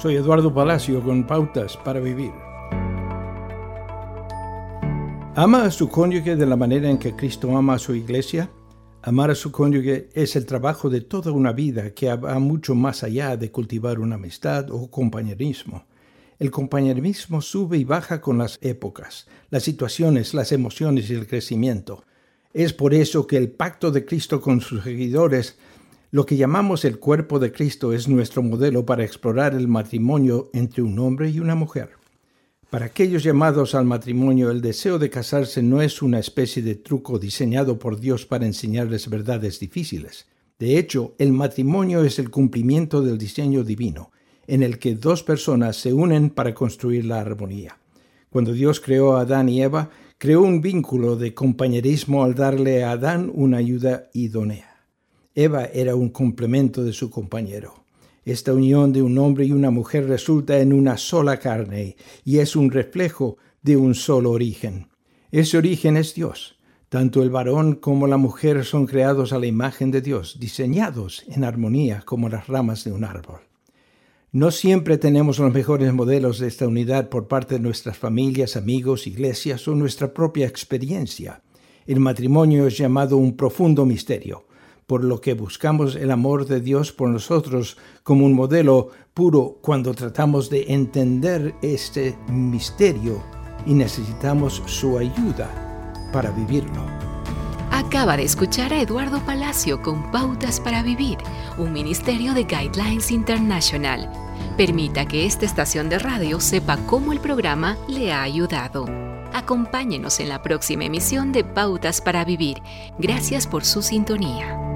Soy Eduardo Palacio con Pautas para Vivir. ¿Ama a su cónyuge de la manera en que Cristo ama a su iglesia? Amar a su cónyuge es el trabajo de toda una vida que va mucho más allá de cultivar una amistad o compañerismo. El compañerismo sube y baja con las épocas, las situaciones, las emociones y el crecimiento. Es por eso que el pacto de Cristo con sus seguidores, lo que llamamos el cuerpo de Cristo, es nuestro modelo para explorar el matrimonio entre un hombre y una mujer. Para aquellos llamados al matrimonio, el deseo de casarse no es una especie de truco diseñado por Dios para enseñarles verdades difíciles. De hecho, el matrimonio es el cumplimiento del diseño divino, en el que dos personas se unen para construir la armonía. Cuando Dios creó a Adán y Eva, creó un vínculo de compañerismo al darle a Adán una ayuda idónea. Eva era un complemento de su compañero. Esta unión de un hombre y una mujer resulta en una sola carne y es un reflejo de un solo origen. Ese origen es Dios. Tanto el varón como la mujer son creados a la imagen de Dios, diseñados en armonía como las ramas de un árbol. No siempre tenemos los mejores modelos de esta unidad por parte de nuestras familias, amigos, iglesias o nuestra propia experiencia. El matrimonio es llamado un profundo misterio por lo que buscamos el amor de Dios por nosotros como un modelo puro cuando tratamos de entender este misterio y necesitamos su ayuda para vivirlo. Acaba de escuchar a Eduardo Palacio con Pautas para Vivir, un ministerio de Guidelines International. Permita que esta estación de radio sepa cómo el programa le ha ayudado. Acompáñenos en la próxima emisión de Pautas para Vivir. Gracias por su sintonía.